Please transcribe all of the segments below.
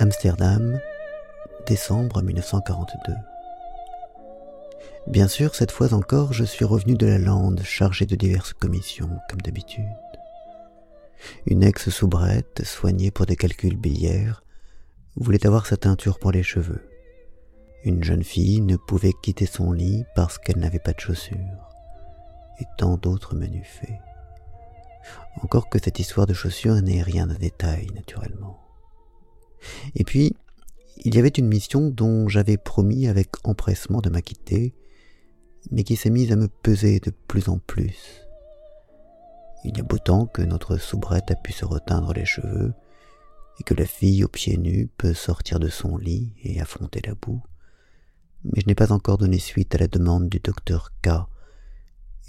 Amsterdam, décembre 1942. Bien sûr, cette fois encore, je suis revenu de la lande chargé de diverses commissions, comme d'habitude. Une ex-soubrette, soignée pour des calculs biliaires, voulait avoir sa teinture pour les cheveux. Une jeune fille ne pouvait quitter son lit parce qu'elle n'avait pas de chaussures. Et tant d'autres menus faits. Encore que cette histoire de chaussures n'ait rien de détail, naturellement. Et puis, il y avait une mission dont j'avais promis avec empressement de m'acquitter, mais qui s'est mise à me peser de plus en plus. Il y a beau temps que notre soubrette a pu se reteindre les cheveux, et que la fille aux pieds nus peut sortir de son lit et affronter la boue, mais je n'ai pas encore donné suite à la demande du docteur K,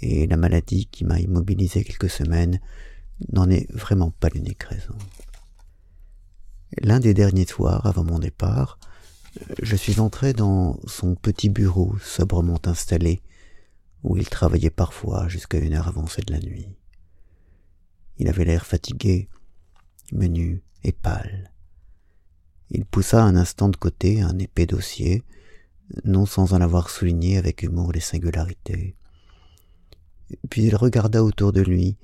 et la maladie qui m'a immobilisé quelques semaines n'en est vraiment pas l'unique raison. L'un des derniers soirs avant mon départ, je suis entré dans son petit bureau sobrement installé, où il travaillait parfois jusqu'à une heure avancée de la nuit. Il avait l'air fatigué, menu et pâle. Il poussa un instant de côté un épais dossier, non sans en avoir souligné avec humour les singularités. Puis il regarda autour de lui,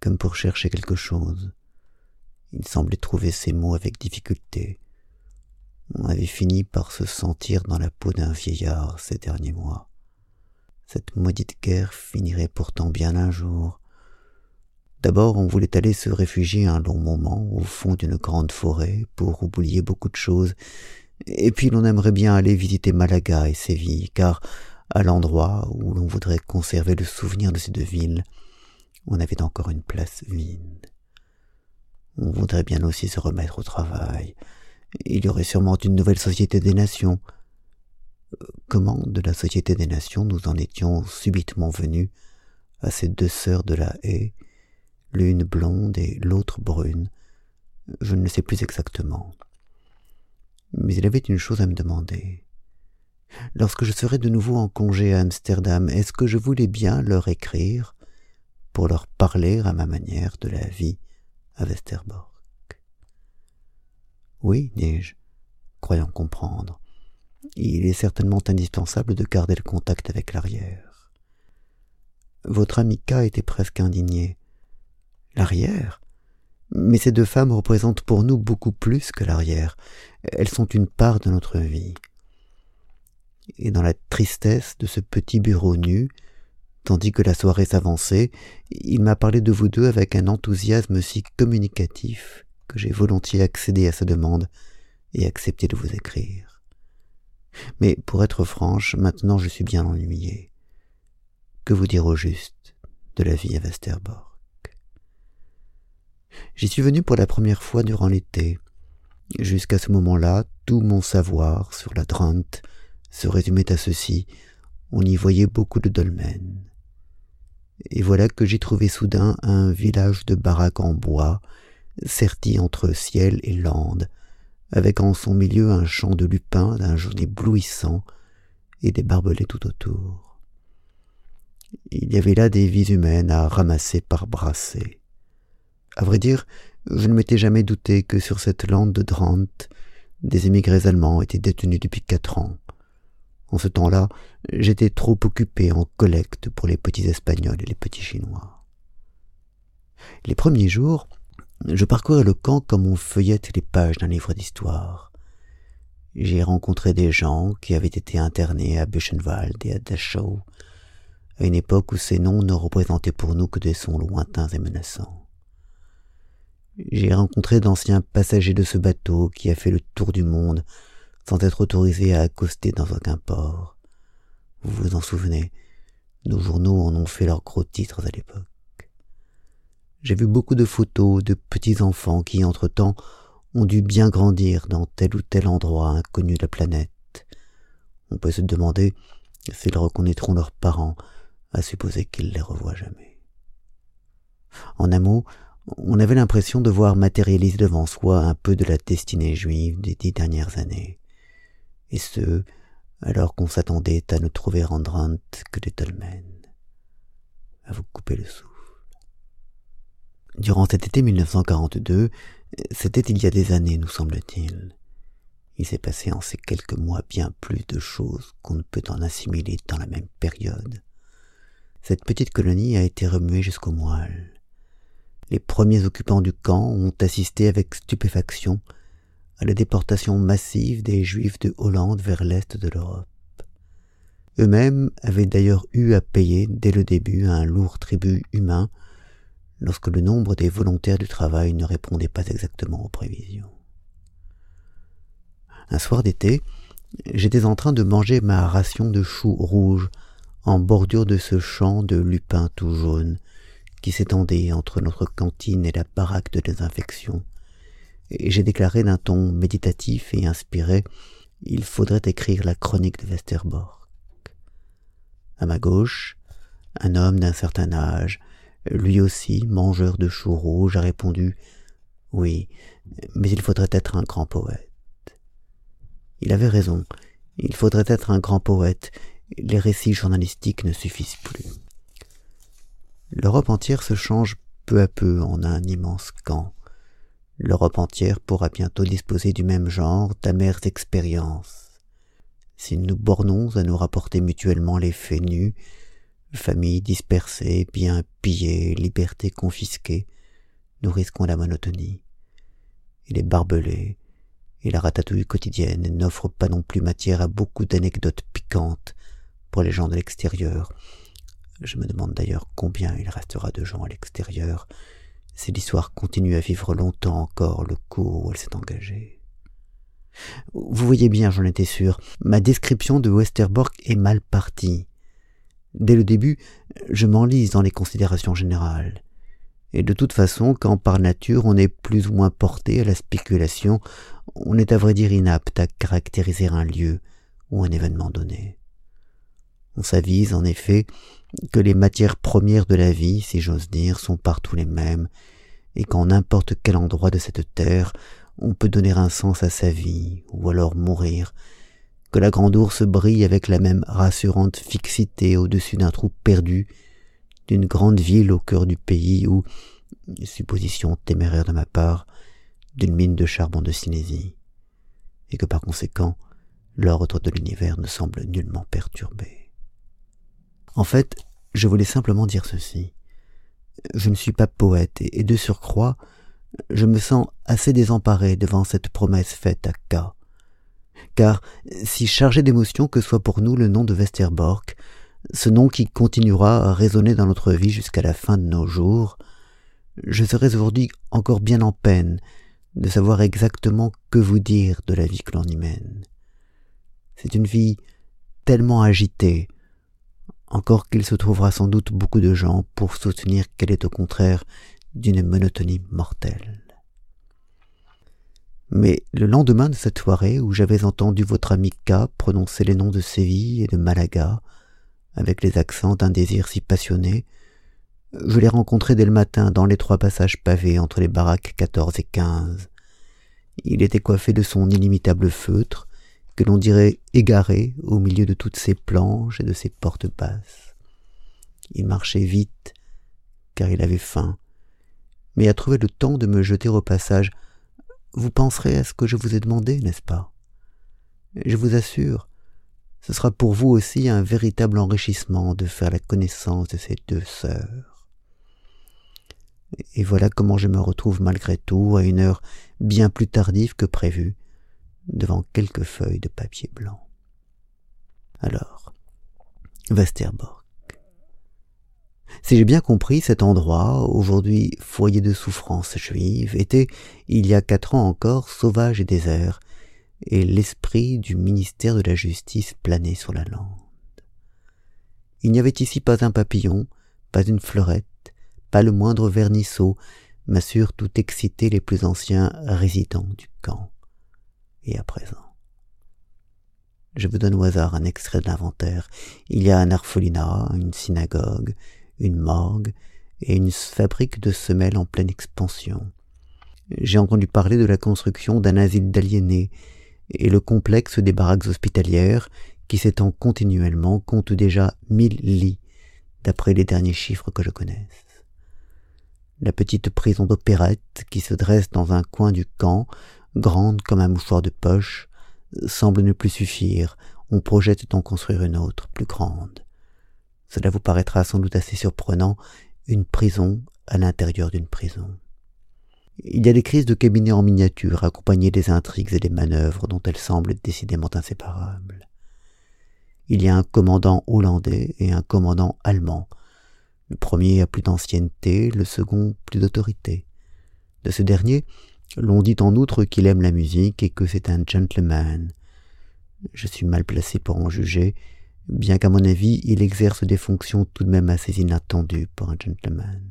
comme pour chercher quelque chose. Il semblait trouver ses mots avec difficulté. On avait fini par se sentir dans la peau d'un vieillard ces derniers mois. Cette maudite guerre finirait pourtant bien un jour. D'abord on voulait aller se réfugier un long moment au fond d'une grande forêt pour oublier beaucoup de choses, et puis l'on aimerait bien aller visiter Malaga et Séville, car à l'endroit où l'on voudrait conserver le souvenir de ces deux villes, on avait encore une place vide. On voudrait bien aussi se remettre au travail. Il y aurait sûrement une nouvelle Société des Nations. Comment de la Société des Nations nous en étions subitement venus à ces deux sœurs de la haie, l'une blonde et l'autre brune, je ne le sais plus exactement. Mais il avait une chose à me demander. Lorsque je serais de nouveau en congé à Amsterdam, est-ce que je voulais bien leur écrire pour leur parler à ma manière de la vie? À Westerbork. Oui, dis-je, croyant comprendre. Il est certainement indispensable de garder le contact avec l'arrière. Votre ami K était presque indigné. L'arrière? Mais ces deux femmes représentent pour nous beaucoup plus que l'arrière. Elles sont une part de notre vie. Et dans la tristesse de ce petit bureau nu, Tandis que la soirée s'avançait, il m'a parlé de vous deux avec un enthousiasme si communicatif que j'ai volontiers accédé à sa demande et accepté de vous écrire. Mais pour être franche, maintenant je suis bien ennuyé. Que vous dire au juste de la vie à Westerbork J'y suis venu pour la première fois durant l'été. Jusqu'à ce moment-là, tout mon savoir sur la Drante se résumait à ceci. On y voyait beaucoup de dolmens et voilà que j'ai trouvé soudain un village de baraques en bois, serti entre ciel et lande, avec en son milieu un champ de lupins d'un jaune éblouissant et des barbelés tout autour. Il y avait là des vies humaines à ramasser par brassées. À vrai dire, je ne m'étais jamais douté que sur cette lande de Drante, des émigrés allemands étaient détenus depuis quatre ans. En ce temps-là, j'étais trop occupé en collecte pour les petits Espagnols et les petits Chinois. Les premiers jours, je parcourais le camp comme on feuillette les pages d'un livre d'histoire. J'ai rencontré des gens qui avaient été internés à Buchenwald et à Dachau, à une époque où ces noms ne représentaient pour nous que des sons lointains et menaçants. J'ai rencontré d'anciens passagers de ce bateau qui a fait le tour du monde sans être autorisé à accoster dans aucun port. Vous vous en souvenez, nos journaux en ont fait leurs gros titres à l'époque. J'ai vu beaucoup de photos de petits enfants qui, entre-temps, ont dû bien grandir dans tel ou tel endroit inconnu de la planète. On peut se demander s'ils reconnaîtront leurs parents, à supposer qu'ils les revoient jamais. En un mot, on avait l'impression de voir matérialiser devant soi un peu de la destinée juive des dix dernières années et ce, alors qu'on s'attendait à ne trouver en que des dolmens. À vous couper le souffle. Durant cet été 1942, c'était il y a des années, nous semble-t-il, Il s'est passé en ces quelques mois bien plus de choses qu'on ne peut en assimiler dans la même période. Cette petite colonie a été remuée jusqu'au moelle. Les premiers occupants du camp ont assisté avec stupéfaction à la déportation massive des Juifs de Hollande vers l'est de l'Europe. Eux-mêmes avaient d'ailleurs eu à payer dès le début un lourd tribut humain lorsque le nombre des volontaires du travail ne répondait pas exactement aux prévisions. Un soir d'été, j'étais en train de manger ma ration de choux rouges en bordure de ce champ de lupin tout jaune qui s'étendait entre notre cantine et la baraque de désinfection, et j'ai déclaré d'un ton méditatif et inspiré Il faudrait écrire la chronique de Westerbork. À ma gauche, un homme d'un certain âge, lui aussi mangeur de choux rouges, a répondu Oui, mais il faudrait être un grand poète. Il avait raison, il faudrait être un grand poète, les récits journalistiques ne suffisent plus. L'Europe entière se change peu à peu en un immense camp. L'Europe entière pourra bientôt disposer du même genre d'amères expériences. Si nous bornons à nous rapporter mutuellement les faits nus, familles dispersées, biens pillés, libertés confisquées, nous risquons la monotonie. Et les barbelés et la ratatouille quotidienne n'offrent pas non plus matière à beaucoup d'anecdotes piquantes pour les gens de l'extérieur. Je me demande d'ailleurs combien il restera de gens à l'extérieur si l'histoire continue à vivre longtemps encore le cours où elle s'est engagée. Vous voyez bien, j'en étais sûr, ma description de Westerbork est mal partie. Dès le début, je m'enlise dans les considérations générales. Et de toute façon, quand par nature on est plus ou moins porté à la spéculation, on est à vrai dire inapte à caractériser un lieu ou un événement donné. On s'avise en effet que les matières premières de la vie, si j'ose dire, sont partout les mêmes, et qu'en n'importe quel endroit de cette terre, on peut donner un sens à sa vie, ou alors mourir, que la grande ours brille avec la même rassurante fixité au-dessus d'un trou perdu, d'une grande ville au cœur du pays, ou, supposition téméraire de ma part, d'une mine de charbon de Silésie, et que par conséquent, l'ordre de l'univers ne semble nullement perturbé. En fait, je voulais simplement dire ceci. Je ne suis pas poète, et de surcroît, je me sens assez désemparé devant cette promesse faite à K. Car, si chargé d'émotion que soit pour nous le nom de Westerbork, ce nom qui continuera à résonner dans notre vie jusqu'à la fin de nos jours, je serais aujourd'hui encore bien en peine de savoir exactement que vous dire de la vie que l'on y mène. C'est une vie tellement agitée, encore qu'il se trouvera sans doute beaucoup de gens pour soutenir qu'elle est au contraire d'une monotonie mortelle. Mais le lendemain de cette soirée où j'avais entendu votre ami K prononcer les noms de Séville et de Malaga, avec les accents d'un désir si passionné, je l'ai rencontré dès le matin dans les trois passages pavés entre les baraques 14 et 15. Il était coiffé de son inimitable feutre, que l'on dirait égaré au milieu de toutes ses planches et de ses portes basses. Il marchait vite, car il avait faim, mais a trouvé le temps de me jeter au passage Vous penserez à ce que je vous ai demandé, n'est-ce pas? Je vous assure, ce sera pour vous aussi un véritable enrichissement de faire la connaissance de ces deux sœurs. Et voilà comment je me retrouve malgré tout à une heure bien plus tardive que prévu, devant quelques feuilles de papier blanc. Alors, Westerbork. Si j'ai bien compris, cet endroit, aujourd'hui foyer de souffrance juive, était, il y a quatre ans encore, sauvage et désert, et l'esprit du ministère de la justice planait sur la lande. Il n'y avait ici pas un papillon, pas une fleurette, pas le moindre vernisseau, m'assurent tout exciter les plus anciens résidents du camp à présent. Je vous donne au hasard un extrait de l'inventaire. Il y a un orphelinat, une synagogue, une morgue et une fabrique de semelles en pleine expansion. J'ai entendu parler de la construction d'un asile d'aliénés, et le complexe des baraques hospitalières, qui s'étend continuellement, compte déjà mille lits, d'après les derniers chiffres que je connaisse. La petite prison d'opérette, qui se dresse dans un coin du camp, grande comme un mouchoir de poche, semble ne plus suffire, on projette d'en construire une autre, plus grande. Cela vous paraîtra sans doute assez surprenant, une prison à l'intérieur d'une prison. Il y a des crises de cabinet en miniature, accompagnées des intrigues et des manœuvres dont elles semblent décidément inséparables. Il y a un commandant hollandais et un commandant allemand. Le premier a plus d'ancienneté, le second plus d'autorité. De ce dernier, l'on dit en outre qu'il aime la musique et que c'est un gentleman. Je suis mal placé pour en juger, bien qu'à mon avis il exerce des fonctions tout de même assez inattendues pour un gentleman.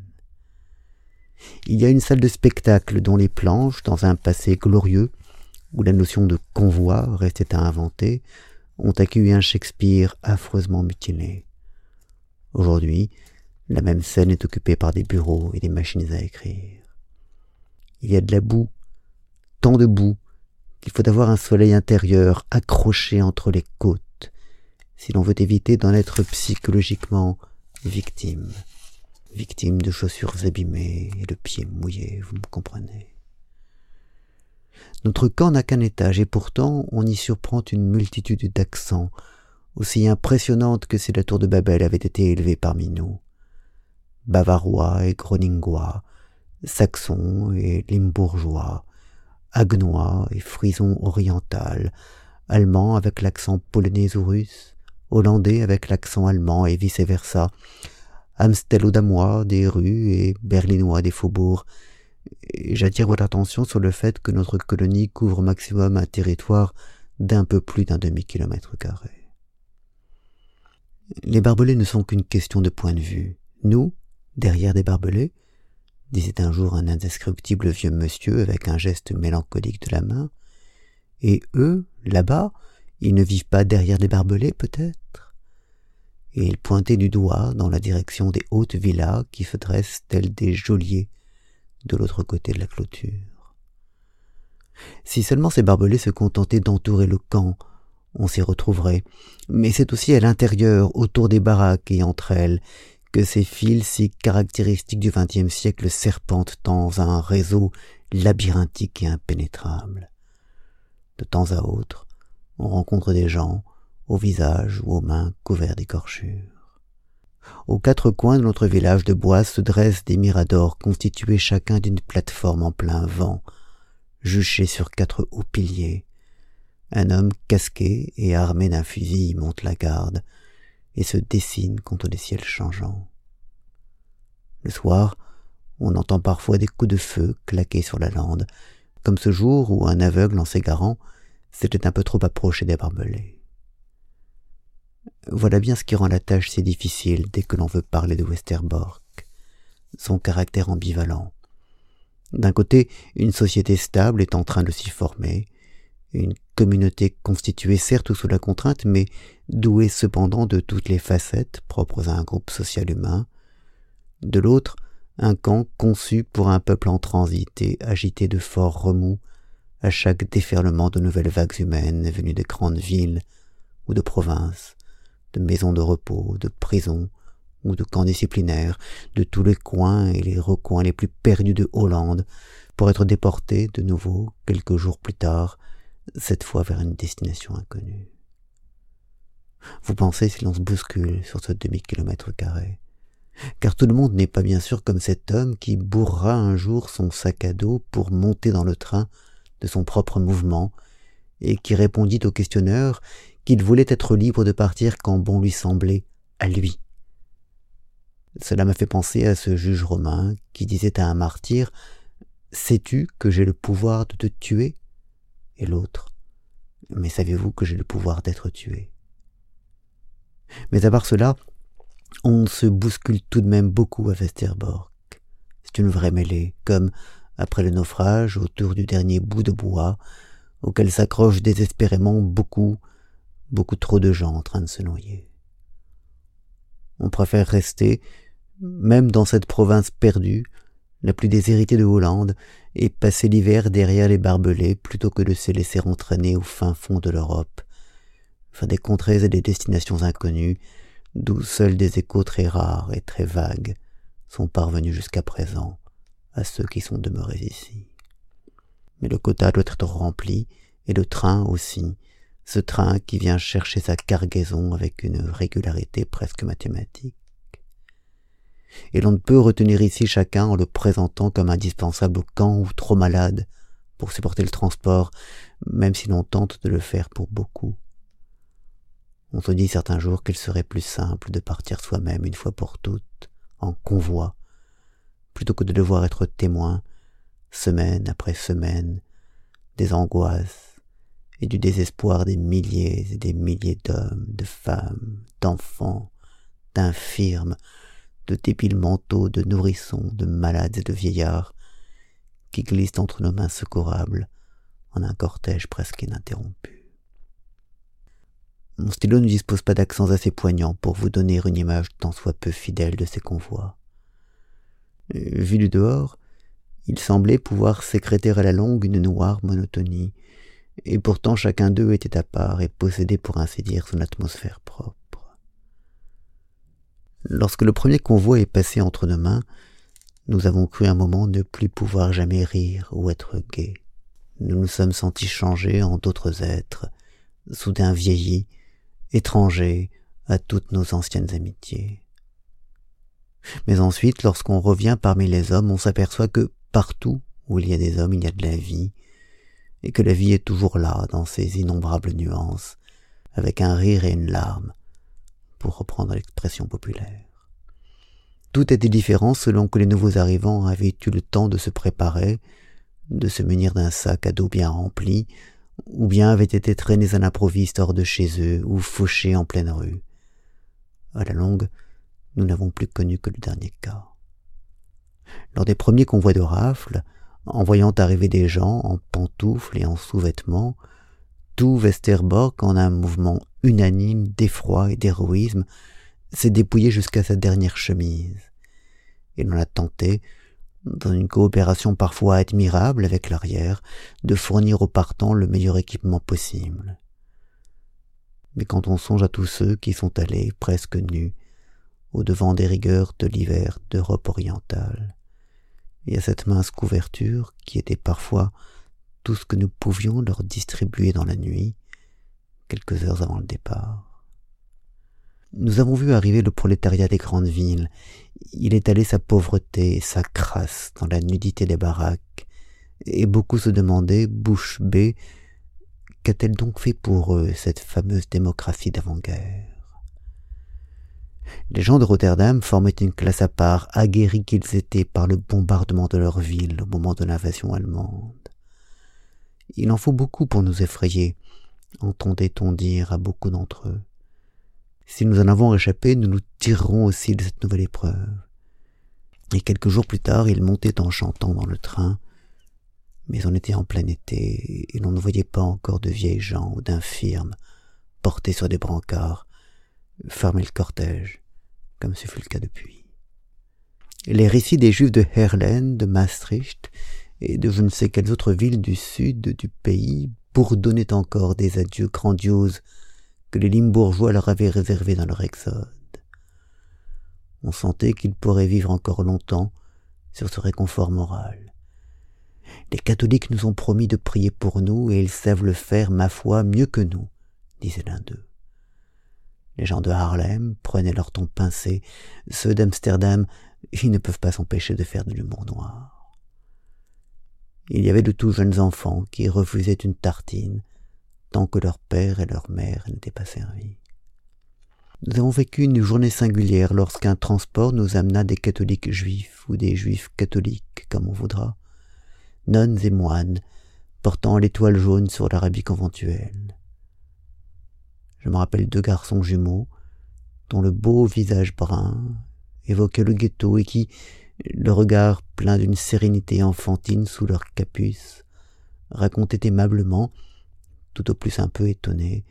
Il y a une salle de spectacle dont les planches, dans un passé glorieux, où la notion de convoi restait à inventer, ont accueilli un Shakespeare affreusement mutilé. Aujourd'hui, la même scène est occupée par des bureaux et des machines à écrire. Il y a de la boue, tant de boue, qu'il faut avoir un soleil intérieur accroché entre les côtes, si l'on veut éviter d'en être psychologiquement victime victime de chaussures abîmées et de pieds mouillés, vous me comprenez. Notre camp n'a qu'un étage, et pourtant on y surprend une multitude d'accents, aussi impressionnantes que si la tour de Babel avait été élevée parmi nous. Bavarois et groningois, saxons et limbourgeois, agnois et frison oriental, allemands avec l'accent polonais ou russe, hollandais avec l'accent allemand et vice-versa, amstellodamois des rues et berlinois des faubourgs. J'attire votre attention sur le fait que notre colonie couvre au maximum un territoire d'un peu plus d'un demi-kilomètre carré. Les barbelés ne sont qu'une question de point de vue. Nous, derrière des barbelés, disait un jour un indescriptible vieux monsieur avec un geste mélancolique de la main, et eux, là-bas, ils ne vivent pas derrière des barbelés, peut-être? Et il pointait du doigt dans la direction des hautes villas qui se dressent telles des geôliers de l'autre côté de la clôture. Si seulement ces barbelés se contentaient d'entourer le camp, on s'y retrouverait, mais c'est aussi à l'intérieur, autour des baraques et entre elles, que ces fils si caractéristiques du XXe siècle serpentent dans un réseau labyrinthique et impénétrable. De temps à autre, on rencontre des gens, au visage ou aux mains couverts d'écorchures. Aux quatre coins de notre village de bois se dressent des miradors constitués chacun d'une plateforme en plein vent, juchés sur quatre hauts piliers. Un homme casqué et armé d'un fusil monte la garde et se dessine contre les ciels changeants. Le soir, on entend parfois des coups de feu claquer sur la lande, comme ce jour où un aveugle en s'égarant s'était un peu trop approché des barbelés. Voilà bien ce qui rend la tâche si difficile dès que l'on veut parler de Westerbork. Son caractère ambivalent. D'un côté, une société stable est en train de s'y former, une communauté constituée certes sous la contrainte, mais douée cependant de toutes les facettes propres à un groupe social humain. De l'autre, un camp conçu pour un peuple en transit et agité de forts remous à chaque déferlement de nouvelles vagues humaines venues de grandes villes ou de provinces, de maisons de repos, de prisons ou de camps disciplinaires, de tous les coins et les recoins les plus perdus de Hollande, pour être déportés de nouveau quelques jours plus tard, cette fois vers une destination inconnue. Vous pensez si l'on se bouscule sur ce demi-kilomètre carré car tout le monde n'est pas bien sûr comme cet homme qui bourra un jour son sac à dos pour monter dans le train de son propre mouvement, et qui répondit au questionneur qu'il voulait être libre de partir quand bon lui semblait, à lui. Cela m'a fait penser à ce juge romain qui disait à un martyr Sais-tu que j'ai le pouvoir de te tuer? Et l'autre Mais savez-vous que j'ai le pouvoir d'être tué? Mais à part cela, on se bouscule tout de même beaucoup à Westerbork. C'est une vraie mêlée, comme, après le naufrage, autour du dernier bout de bois, auquel s'accrochent désespérément beaucoup, beaucoup trop de gens en train de se noyer. On préfère rester, même dans cette province perdue, la plus déshéritée de Hollande, et passer l'hiver derrière les barbelés plutôt que de se laisser entraîner au fin fond de l'Europe, vers des contrées et des destinations inconnues, d'où seuls des échos très rares et très vagues sont parvenus jusqu'à présent à ceux qui sont demeurés ici. Mais le quota doit être rempli, et le train aussi, ce train qui vient chercher sa cargaison avec une régularité presque mathématique. Et l'on ne peut retenir ici chacun en le présentant comme indispensable au camp ou trop malade pour supporter le transport, même si l'on tente de le faire pour beaucoup. On se dit certains jours qu'il serait plus simple de partir soi-même une fois pour toutes, en convoi, plutôt que de devoir être témoin, semaine après semaine, des angoisses et du désespoir des milliers et des milliers d'hommes, de femmes, d'enfants, d'infirmes, de débiles manteaux, de nourrissons, de malades et de vieillards, qui glissent entre nos mains secourables en un cortège presque ininterrompu. Mon stylo ne dispose pas d'accents assez poignants pour vous donner une image tant soit peu fidèle de ces convois. Vu du dehors, il semblait pouvoir sécréter à la longue une noire monotonie, et pourtant chacun d'eux était à part et possédait pour ainsi dire son atmosphère propre. Lorsque le premier convoi est passé entre nos mains, nous avons cru un moment ne plus pouvoir jamais rire ou être gais. Nous nous sommes sentis changés en d'autres êtres, soudain vieillis, étrangers à toutes nos anciennes amitiés. Mais ensuite, lorsqu'on revient parmi les hommes, on s'aperçoit que partout où il y a des hommes, il y a de la vie, et que la vie est toujours là, dans ses innombrables nuances, avec un rire et une larme, pour reprendre l'expression populaire. Tout était différent selon que les nouveaux arrivants avaient eu le temps de se préparer, de se munir d'un sac à dos bien rempli, ou bien avaient été traînés à l'improviste hors de chez eux ou fauchés en pleine rue. À la longue, nous n'avons plus connu que le dernier cas. Lors des premiers convois de rafles, en voyant arriver des gens en pantoufles et en sous-vêtements, tout Westerbork, en un mouvement unanime d'effroi et d'héroïsme, s'est dépouillé jusqu'à sa dernière chemise. Et l'on a tenté, dans une coopération parfois admirable avec l'arrière, de fournir aux partants le meilleur équipement possible. Mais quand on songe à tous ceux qui sont allés, presque nus, au devant des rigueurs de l'hiver d'Europe orientale, et à cette mince couverture qui était parfois tout ce que nous pouvions leur distribuer dans la nuit, quelques heures avant le départ. Nous avons vu arriver le prolétariat des grandes villes. Il étalait sa pauvreté et sa crasse dans la nudité des baraques, et beaucoup se demandaient, bouche bée, qu'a-t-elle donc fait pour eux, cette fameuse démocratie d'avant-guerre? Les gens de Rotterdam formaient une classe à part, aguerris qu'ils étaient par le bombardement de leur ville au moment de l'invasion allemande. Il en faut beaucoup pour nous effrayer, entendait-on dire à beaucoup d'entre eux. Si nous en avons échappé, nous nous tirerons aussi de cette nouvelle épreuve. Et quelques jours plus tard, ils montaient en chantant dans le train, mais on était en plein été, et l'on ne voyait pas encore de vieilles gens ou d'infirmes portés sur des brancards, fermer le cortège, comme ce fut le cas depuis. Les récits des Juifs de Herlen, de Maastricht, et de je ne sais quelles autres villes du sud du pays bourdonnaient encore des adieux grandioses que les limbourgeois leur avaient réservés dans leur exode. On sentait qu'ils pourraient vivre encore longtemps sur ce réconfort moral. Les catholiques nous ont promis de prier pour nous et ils savent le faire, ma foi, mieux que nous, disait l'un d'eux. Les gens de Harlem prenaient leur ton pincé, ceux d'Amsterdam, ils ne peuvent pas s'empêcher de faire de l'humour noir. Il y avait de tout jeunes enfants qui refusaient une tartine tant que leur père et leur mère n'étaient pas servis. Nous avons vécu une journée singulière lorsqu'un transport nous amena des catholiques juifs ou des juifs catholiques, comme on voudra, nonnes et moines, portant l'étoile jaune sur l'Arabie conventuelle. Je me rappelle deux garçons jumeaux, dont le beau visage brun évoquait le ghetto et qui, le regard plein d'une sérénité enfantine sous leur capuce, racontait aimablement, tout au plus un peu étonné,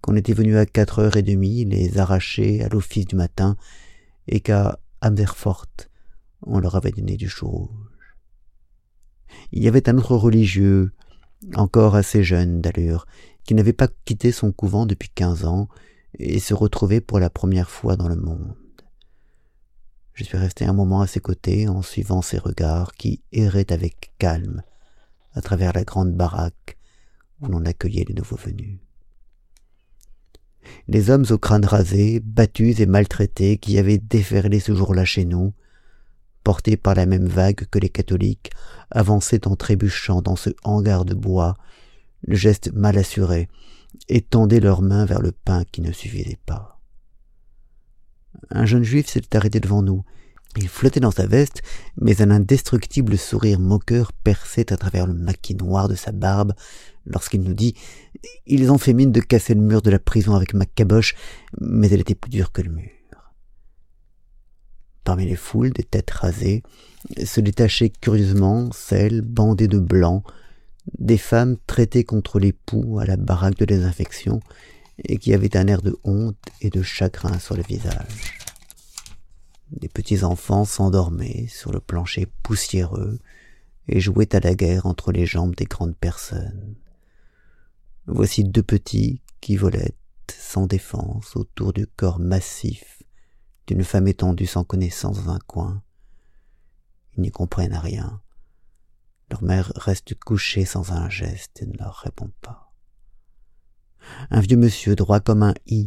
qu'on était venu à quatre heures et demie les arracher à l'office du matin et qu'à Amerfort on leur avait donné du chou rouge. Il y avait un autre religieux, encore assez jeune d'allure, qui n'avait pas quitté son couvent depuis quinze ans et se retrouvait pour la première fois dans le monde. Je suis resté un moment à ses côtés en suivant ses regards qui erraient avec calme à travers la grande baraque où l'on accueillait les nouveaux venus. Les hommes au crâne rasé, battus et maltraités, qui avaient déferlé ce jour-là chez nous, portés par la même vague que les catholiques, avançaient en trébuchant dans ce hangar de bois, le geste mal assuré, et tendaient leurs mains vers le pain qui ne suffisait pas. Un jeune juif s'était arrêté devant nous. Il flottait dans sa veste, mais un indestructible sourire moqueur perçait à travers le maquis noir de sa barbe lorsqu'il nous dit Ils ont fait mine de casser le mur de la prison avec ma caboche, mais elle était plus dure que le mur. Parmi les foules des têtes rasées se détachaient curieusement celles bandées de blanc, des femmes traitées contre les poux à la baraque de désinfection et qui avaient un air de honte et de chagrin sur le visage. Des petits enfants s'endormaient sur le plancher poussiéreux et jouaient à la guerre entre les jambes des grandes personnes. Voici deux petits qui volaient sans défense autour du corps massif d'une femme étendue sans connaissance dans un coin. Ils n'y comprennent rien. Leur mère reste couchée sans un geste et ne leur répond pas. Un vieux monsieur droit comme un i,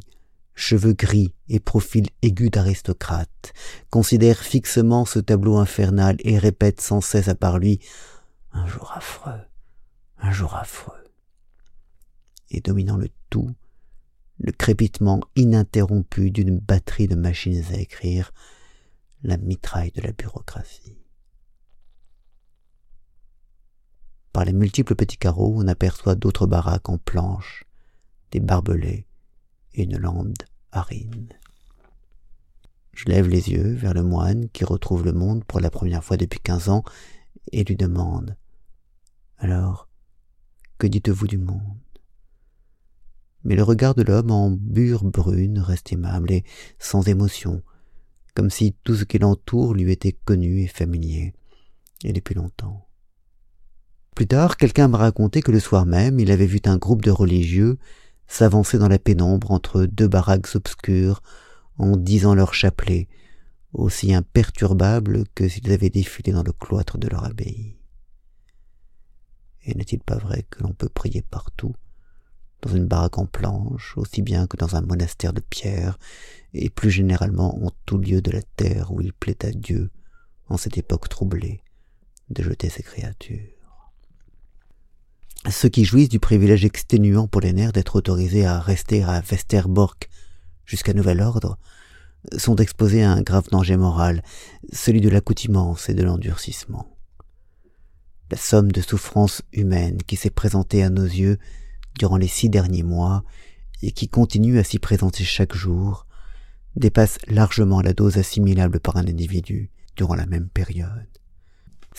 cheveux gris et profil aigu d'aristocrate, considère fixement ce tableau infernal et répète sans cesse à part lui Un jour affreux, un jour affreux. Et dominant le tout, le crépitement ininterrompu d'une batterie de machines à écrire, la mitraille de la bureaucratie. Par les multiples petits carreaux, on aperçoit d'autres baraques en planches, des barbelés et une lande arine. Je lève les yeux vers le moine qui retrouve le monde pour la première fois depuis quinze ans et lui demande Alors, que dites-vous du monde? Mais le regard de l'homme en bure brune reste aimable et sans émotion, comme si tout ce qui l'entoure lui était connu et familier, et depuis longtemps. Plus tard, quelqu'un m'a raconté que le soir même, il avait vu un groupe de religieux s'avancer dans la pénombre entre deux baraques obscures en disant leur chapelet, aussi imperturbables que s'ils avaient défilé dans le cloître de leur abbaye. Et n'est-il pas vrai que l'on peut prier partout dans une baraque en planche, aussi bien que dans un monastère de pierre, et plus généralement en tout lieu de la terre où il plaît à Dieu, en cette époque troublée, de jeter ses créatures? Ceux qui jouissent du privilège exténuant pour les nerfs d'être autorisés à rester à Westerbork jusqu'à nouvel ordre sont exposés à un grave danger moral, celui de l'accoutumance et de l'endurcissement. La somme de souffrances humaines qui s'est présentée à nos yeux durant les six derniers mois et qui continue à s'y présenter chaque jour, dépasse largement la dose assimilable par un individu durant la même période.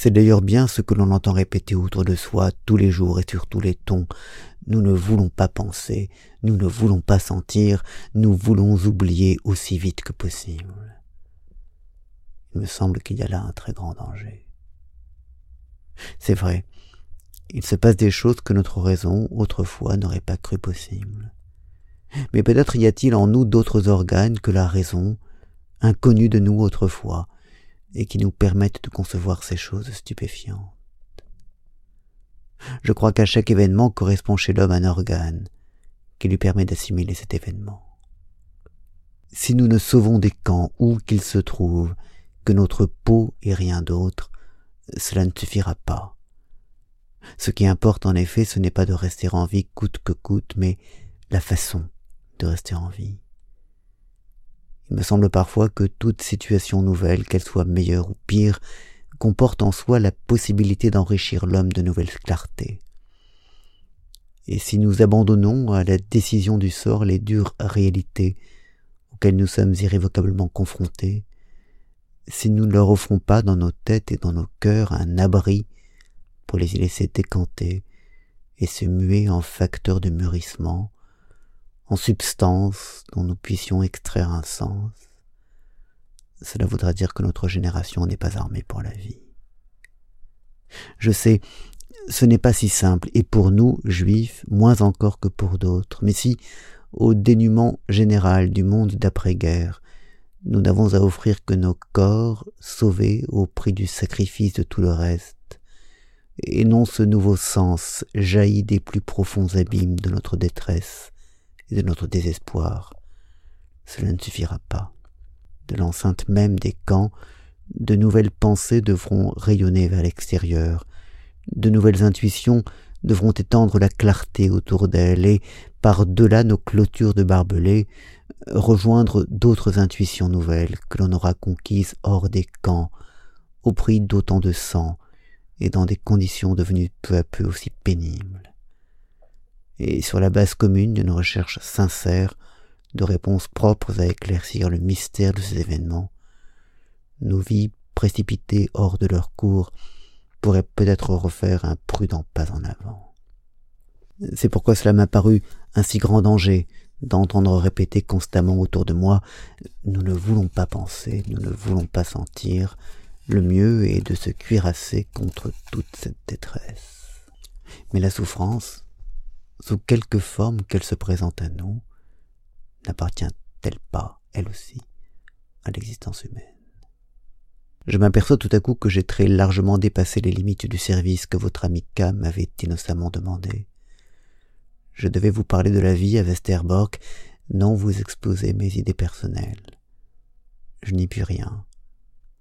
C'est d'ailleurs bien ce que l'on entend répéter autour de soi tous les jours et sur tous les tons. Nous ne voulons pas penser, nous ne voulons pas sentir, nous voulons oublier aussi vite que possible. Il me semble qu'il y a là un très grand danger. C'est vrai, il se passe des choses que notre raison, autrefois, n'aurait pas cru possibles. Mais peut-être y a-t-il en nous d'autres organes que la raison, inconnus de nous autrefois, et qui nous permettent de concevoir ces choses stupéfiantes. Je crois qu'à chaque événement correspond chez l'homme un organe qui lui permet d'assimiler cet événement. Si nous ne sauvons des camps où qu'ils se trouvent que notre peau et rien d'autre, cela ne suffira pas. Ce qui importe en effet, ce n'est pas de rester en vie coûte que coûte, mais la façon de rester en vie. Il me semble parfois que toute situation nouvelle, qu'elle soit meilleure ou pire, comporte en soi la possibilité d'enrichir l'homme de nouvelles clartés. Et si nous abandonnons à la décision du sort les dures réalités auxquelles nous sommes irrévocablement confrontés, si nous ne leur offrons pas dans nos têtes et dans nos cœurs un abri pour les y laisser décanter et se muer en facteurs de mûrissement, en substance dont nous puissions extraire un sens, cela voudra dire que notre génération n'est pas armée pour la vie. Je sais, ce n'est pas si simple, et pour nous, juifs, moins encore que pour d'autres, mais si, au dénuement général du monde d'après-guerre, nous n'avons à offrir que nos corps sauvés au prix du sacrifice de tout le reste, et non ce nouveau sens jailli des plus profonds abîmes de notre détresse de notre désespoir. Cela ne suffira pas. De l'enceinte même des camps, de nouvelles pensées devront rayonner vers l'extérieur, de nouvelles intuitions devront étendre la clarté autour d'elles et, par-delà nos clôtures de barbelés, rejoindre d'autres intuitions nouvelles que l'on aura conquises hors des camps, au prix d'autant de sang et dans des conditions devenues peu à peu aussi pénibles. Et sur la base commune d'une recherche sincère de réponses propres à éclaircir le mystère de ces événements, nos vies précipitées hors de leur cours pourraient peut-être refaire un prudent pas en avant. C'est pourquoi cela m'a paru un si grand danger d'entendre répéter constamment autour de moi Nous ne voulons pas penser, nous ne voulons pas sentir, le mieux est de se cuirasser contre toute cette détresse. Mais la souffrance, sous quelque forme qu'elle se présente à nous, n'appartient-elle pas, elle aussi, à l'existence humaine? Je m'aperçois tout à coup que j'ai très largement dépassé les limites du service que votre ami K m'avait innocemment demandé. Je devais vous parler de la vie à Westerbork, non vous exposer mes idées personnelles. Je n'y puis rien.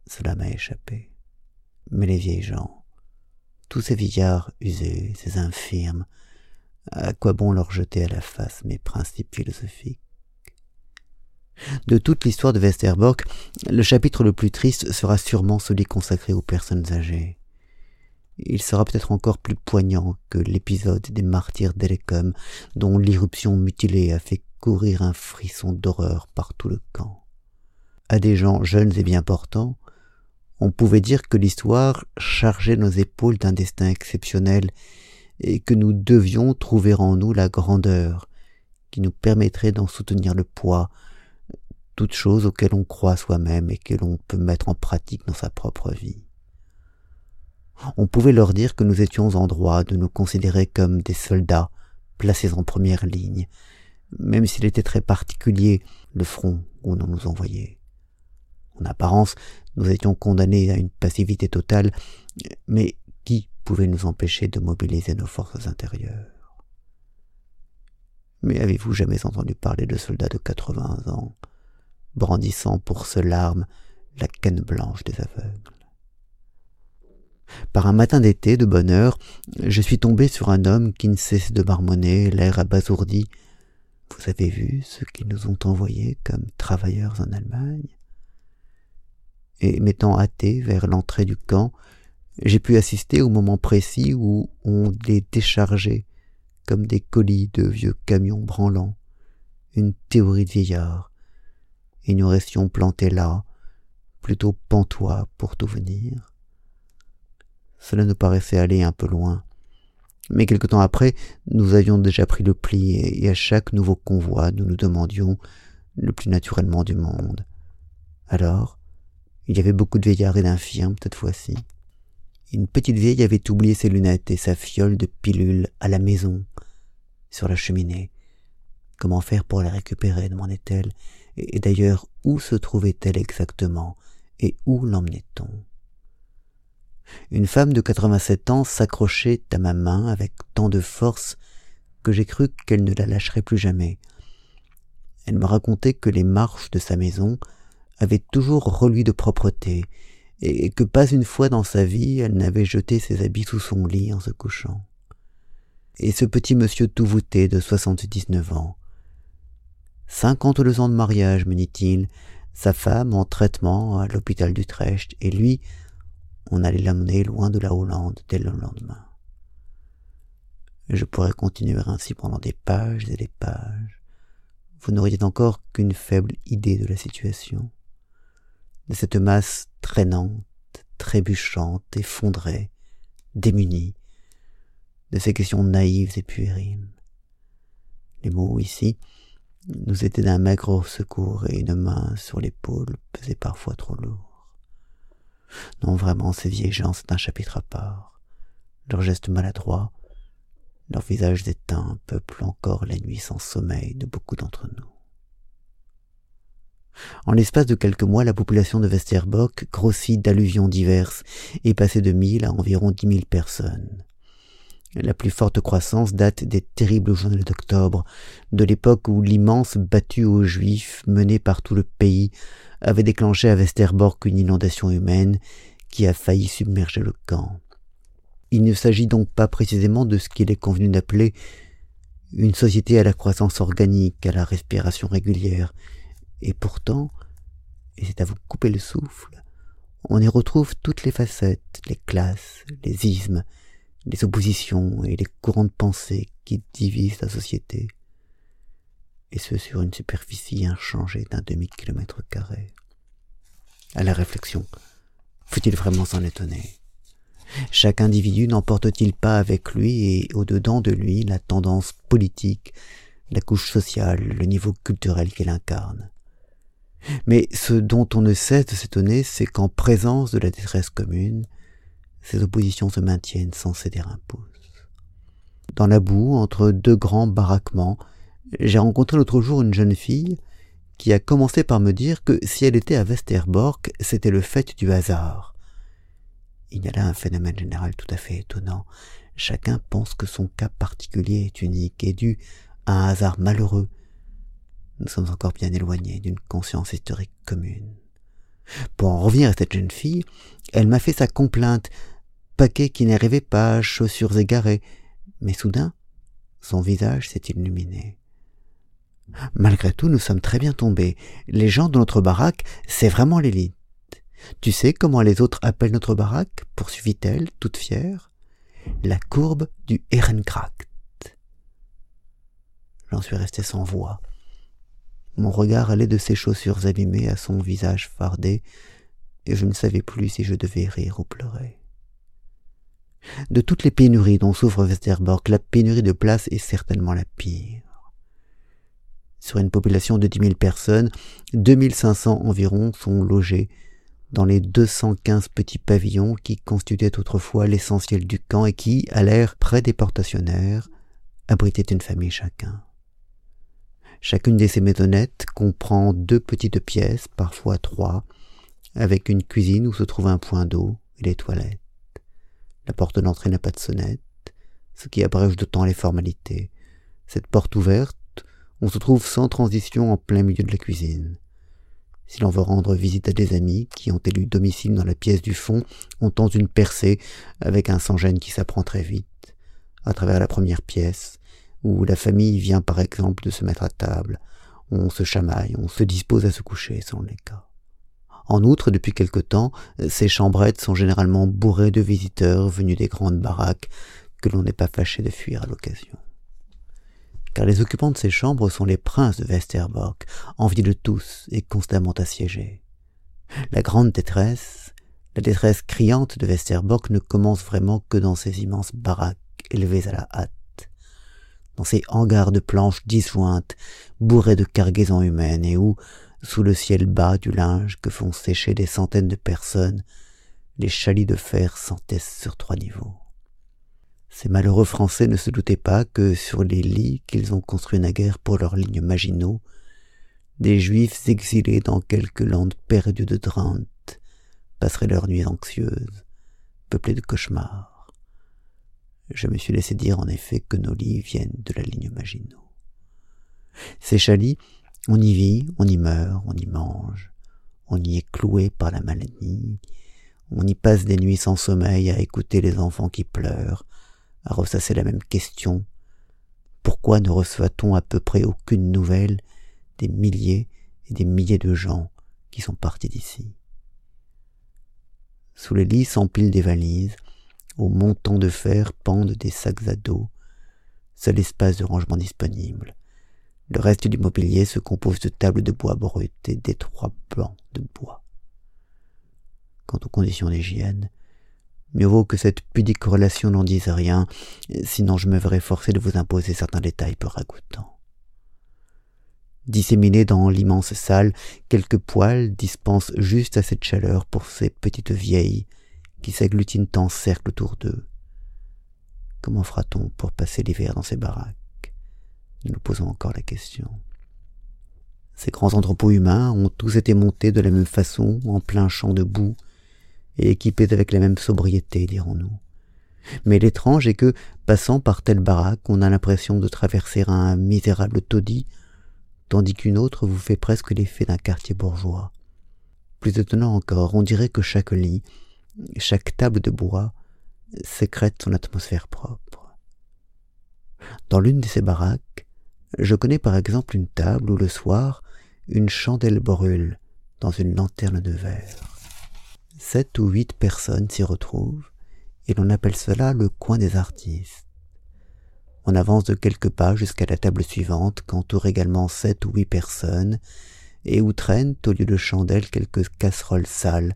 Cela m'a échappé. Mais les vieilles gens, tous ces vieillards usés, ces infirmes, à quoi bon leur jeter à la face mes principes philosophiques? De toute l'histoire de Westerbork, le chapitre le plus triste sera sûrement celui consacré aux personnes âgées. Il sera peut-être encore plus poignant que l'épisode des martyrs d'Elecum, dont l'irruption mutilée a fait courir un frisson d'horreur par tout le camp. À des gens jeunes et bien portants, on pouvait dire que l'histoire chargeait nos épaules d'un destin exceptionnel et que nous devions trouver en nous la grandeur qui nous permettrait d'en soutenir le poids toutes choses auxquelles on croit soi-même et que l'on peut mettre en pratique dans sa propre vie. On pouvait leur dire que nous étions en droit de nous considérer comme des soldats placés en première ligne, même s'il était très particulier le front où l'on nous envoyait. En apparence, nous étions condamnés à une passivité totale, mais qui pouvait nous empêcher de mobiliser nos forces intérieures Mais avez-vous jamais entendu parler de soldats de quatre-vingts ans brandissant pour seule arme la canne blanche des aveugles? Par un matin d'été de bonne heure, je suis tombé sur un homme qui ne cesse de marmonner, l'air abasourdi. Vous avez vu ce qu'ils nous ont envoyés comme travailleurs en Allemagne? Et m'étant hâté vers l'entrée du camp, j'ai pu assister au moment précis où on les déchargeait comme des colis de vieux camions branlants, une théorie de vieillard, et nous restions plantés là, plutôt pantois pour tout venir. Cela nous paraissait aller un peu loin. Mais quelque temps après, nous avions déjà pris le pli, et à chaque nouveau convoi, nous nous demandions le plus naturellement du monde. Alors, il y avait beaucoup de vieillards et d'infirmes cette fois-ci. Une petite vieille avait oublié ses lunettes et sa fiole de pilules à la maison, sur la cheminée. Comment faire pour les récupérer? demandait-elle, et d'ailleurs où se trouvait-elle exactement? Et où l'emmenait-on? Une femme de quatre-vingt-sept ans s'accrochait à ma main avec tant de force que j'ai cru qu'elle ne la lâcherait plus jamais. Elle me racontait que les marches de sa maison avaient toujours reluit de propreté, et que pas une fois dans sa vie elle n'avait jeté ses habits sous son lit en se couchant. Et ce petit monsieur tout voûté de soixante-dix-neuf ans, Cinquante-deux ans de mariage, me dit-il, sa femme en traitement à l'hôpital d'Utrecht, et lui, on allait l'amener loin de la Hollande dès le lendemain. Je pourrais continuer ainsi pendant des pages et des pages. Vous n'auriez encore qu'une faible idée de la situation, de cette masse traînante, trébuchante, effondrée, démunie, de ces questions naïves et puériles. Les mots ici, nous étaient d'un maigre secours et une main sur l'épaule pesait parfois trop lourd. Non, vraiment, ces vieilles gens, c'est un chapitre à part. Leurs gestes maladroits, leurs visages éteints peuplent encore la nuit sans sommeil de beaucoup d'entre nous. En l'espace de quelques mois, la population de Westerbock grossit d'alluvions diverses et passait de mille à environ dix mille personnes. La plus forte croissance date des terribles journées d'octobre, de l'époque où l'immense battue aux Juifs menée par tout le pays avait déclenché à Westerbork une inondation humaine qui a failli submerger le camp. Il ne s'agit donc pas précisément de ce qu'il est convenu d'appeler une société à la croissance organique, à la respiration régulière, et pourtant, et c'est à vous couper le souffle, on y retrouve toutes les facettes, les classes, les ismes, les oppositions et les courants de pensée qui divisent la société, et ce sur une superficie inchangée d'un demi-kilomètre carré. À la réflexion, faut-il vraiment s'en étonner? Chaque individu n'emporte-t-il pas avec lui et au-dedans de lui la tendance politique, la couche sociale, le niveau culturel qu'il incarne Mais ce dont on ne cesse de s'étonner, c'est qu'en présence de la détresse commune, ces oppositions se maintiennent sans céder un pouce. Dans la boue, entre deux grands baraquements, j'ai rencontré l'autre jour une jeune fille qui a commencé par me dire que si elle était à Westerbork, c'était le fait du hasard. Il y a là un phénomène général tout à fait étonnant. Chacun pense que son cas particulier est unique et dû à un hasard malheureux. Nous sommes encore bien éloignés d'une conscience historique commune. Pour en revenir à cette jeune fille, elle m'a fait sa complainte paquet qui n'arrivait pas, chaussures égarées, mais soudain, son visage s'est illuminé. Malgré tout, nous sommes très bien tombés. Les gens de notre baraque, c'est vraiment l'élite. Tu sais comment les autres appellent notre baraque poursuivit-elle, toute fière? La courbe du Ehrenkrakt. J'en suis resté sans voix. Mon regard allait de ses chaussures abîmées à son visage fardé, et je ne savais plus si je devais rire ou pleurer. De toutes les pénuries dont souffre Westerbork, la pénurie de place est certainement la pire. Sur une population de dix mille personnes, deux mille cinq cents environ sont logés dans les deux cent quinze petits pavillons qui constituaient autrefois l'essentiel du camp et qui, à l'air près des portationnaires, abritaient une famille chacun. Chacune de ces maisonnettes comprend deux petites pièces, parfois trois, avec une cuisine où se trouve un point d'eau et les toilettes. La porte d'entrée n'a pas de sonnette, ce qui abrège d'autant les formalités. Cette porte ouverte, on se trouve sans transition en plein milieu de la cuisine. Si l'on veut rendre visite à des amis qui ont élu domicile dans la pièce du fond, on tente une percée avec un sans-gêne qui s'apprend très vite, à travers la première pièce, où la famille vient par exemple de se mettre à table, on se chamaille, on se dispose à se coucher sans les cas. En outre, depuis quelque temps, ces chambrettes sont généralement bourrées de visiteurs venus des grandes baraques que l'on n'est pas fâché de fuir à l'occasion. Car les occupants de ces chambres sont les princes de Westerbork, enviés de tous et constamment assiégés. La grande détresse, la détresse criante de Westerbork ne commence vraiment que dans ces immenses baraques élevées à la hâte, dans ces hangars de planches disjointes, bourrés de cargaisons humaines et où, sous le ciel bas du linge que font sécher des centaines de personnes, les chalits de fer s'entaissent sur trois niveaux. Ces malheureux Français ne se doutaient pas que sur les lits qu'ils ont construits naguère pour leurs lignes maginaux, des Juifs exilés dans quelques landes perdues de Drenthe passeraient leurs nuits anxieuses, peuplées de cauchemars. Je me suis laissé dire en effet que nos lits viennent de la ligne Maginot. Ces chalits on y vit, on y meurt, on y mange, on y est cloué par la maladie, on y passe des nuits sans sommeil à écouter les enfants qui pleurent, à ressasser la même question. Pourquoi ne reçoit-on à peu près aucune nouvelle des milliers et des milliers de gens qui sont partis d'ici? Sous les lits s'empilent des valises, au montant de fer pendent des sacs à dos, seul espace de rangement disponible. Le reste du mobilier se compose de tables de bois brut et d'étroits bancs de bois. Quant aux conditions d'hygiène, mieux vaut que cette pudique relation n'en dise rien, sinon je me verrais forcé de vous imposer certains détails peu ragoûtants. Disséminés dans l'immense salle, quelques poêles dispensent juste assez de chaleur pour ces petites vieilles qui s'agglutinent en cercle autour d'eux. Comment fera-t-on pour passer l'hiver dans ces baraques? Nous nous posons encore la question. Ces grands entrepôts humains ont tous été montés de la même façon, en plein champ de boue, et équipés avec la même sobriété, dirons-nous. Mais l'étrange est que, passant par telle baraque, on a l'impression de traverser un misérable taudis, tandis qu'une autre vous fait presque l'effet d'un quartier bourgeois. Plus étonnant encore, on dirait que chaque lit, chaque table de bois, sécrète son atmosphère propre. Dans l'une de ces baraques, je connais par exemple une table où le soir, une chandelle brûle dans une lanterne de verre. Sept ou huit personnes s'y retrouvent, et l'on appelle cela le coin des artistes. On avance de quelques pas jusqu'à la table suivante, qu'entourent également sept ou huit personnes, et où traînent, au lieu de chandelles, quelques casseroles sales.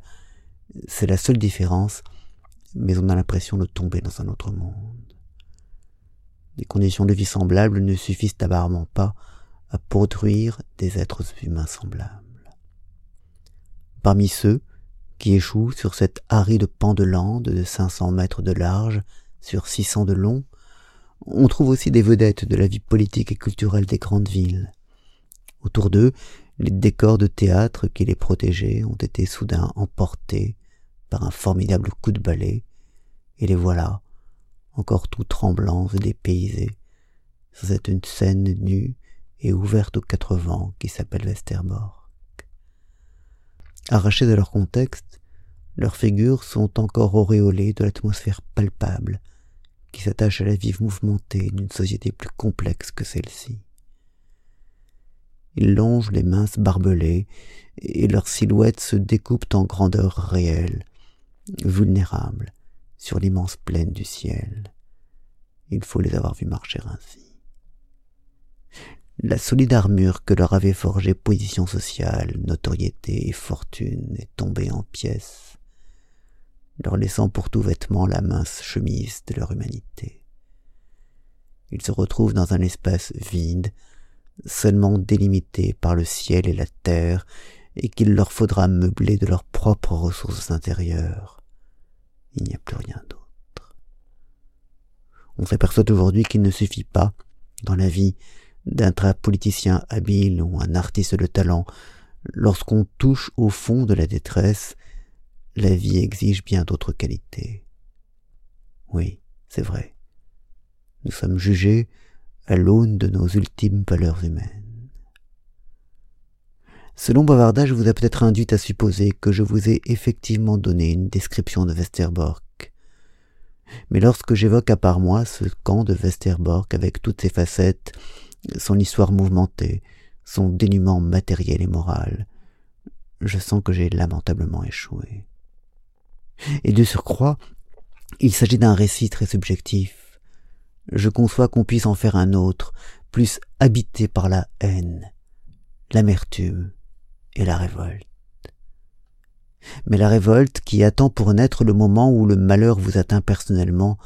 C'est la seule différence, mais on a l'impression de tomber dans un autre monde. Des conditions de vie semblables ne suffisent apparemment pas à produire des êtres humains semblables. Parmi ceux qui échouent sur cette aride pan de lande de 500 mètres de large sur 600 de long, on trouve aussi des vedettes de la vie politique et culturelle des grandes villes. Autour d'eux, les décors de théâtre qui les protégeaient ont été soudain emportés par un formidable coup de balai, et les voilà, encore tout tremblants et dépaysés, sur cette scène nue et ouverte aux quatre vents qui s'appelle Westerbork. Arrachés de leur contexte, leurs figures sont encore auréolées de l'atmosphère palpable qui s'attache à la vie mouvementée d'une société plus complexe que celle-ci. Ils longent les minces barbelés, et leurs silhouettes se découpent en grandeur réelle, vulnérables, sur l'immense plaine du ciel. Il faut les avoir vus marcher ainsi. La solide armure que leur avait forgée position sociale, notoriété et fortune est tombée en pièces, leur laissant pour tout vêtement la mince chemise de leur humanité. Ils se retrouvent dans un espace vide, seulement délimité par le ciel et la terre, et qu'il leur faudra meubler de leurs propres ressources intérieures. Il n'y a plus rien d'autre. On s'aperçoit aujourd'hui qu'il ne suffit pas, dans la vie, d'un politicien habile ou un artiste de talent, lorsqu'on touche au fond de la détresse, la vie exige bien d'autres qualités. Oui, c'est vrai. Nous sommes jugés à l'aune de nos ultimes valeurs humaines. Selon bavardage vous a peut-être induit à supposer que je vous ai effectivement donné une description de Westerbork. Mais lorsque j'évoque à part moi ce camp de Westerbork avec toutes ses facettes, son histoire mouvementée, son dénuement matériel et moral, je sens que j'ai lamentablement échoué. Et de surcroît, il s'agit d'un récit très subjectif. Je conçois qu'on puisse en faire un autre, plus habité par la haine, l'amertume et la révolte. Mais la révolte, qui attend pour naître le moment où le malheur vous atteint personnellement,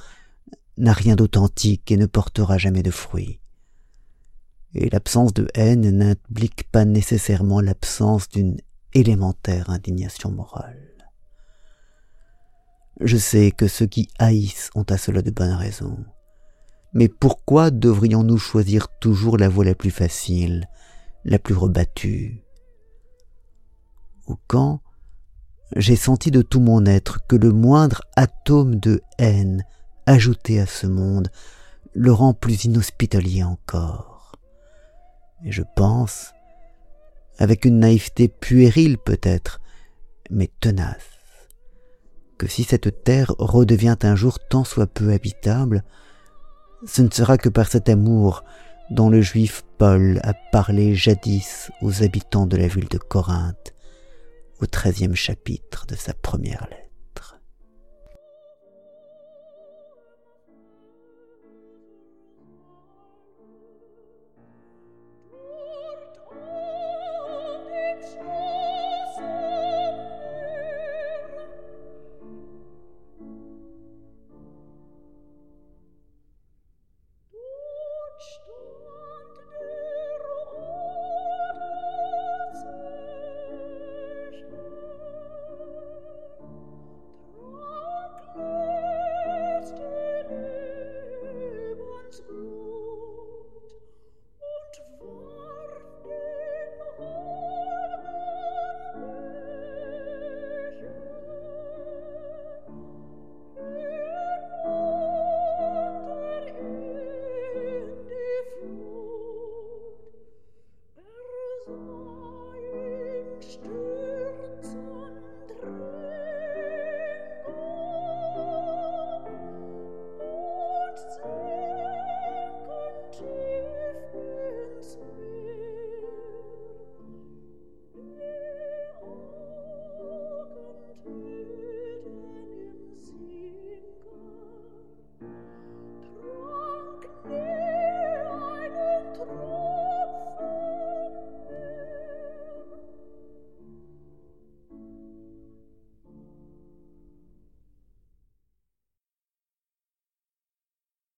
n'a rien d'authentique et ne portera jamais de fruits et l'absence de haine n'implique pas nécessairement l'absence d'une élémentaire indignation morale. Je sais que ceux qui haïssent ont à cela de bonnes raisons. Mais pourquoi devrions-nous choisir toujours la voie la plus facile, la plus rebattue Ou quand j'ai senti de tout mon être que le moindre atome de haine ajouté à ce monde le rend plus inhospitalier encore. Et je pense, avec une naïveté puérile peut-être, mais tenace, que si cette terre redevient un jour tant soit peu habitable, ce ne sera que par cet amour dont le juif Paul a parlé jadis aux habitants de la ville de Corinthe, au treizième chapitre de sa première lettre.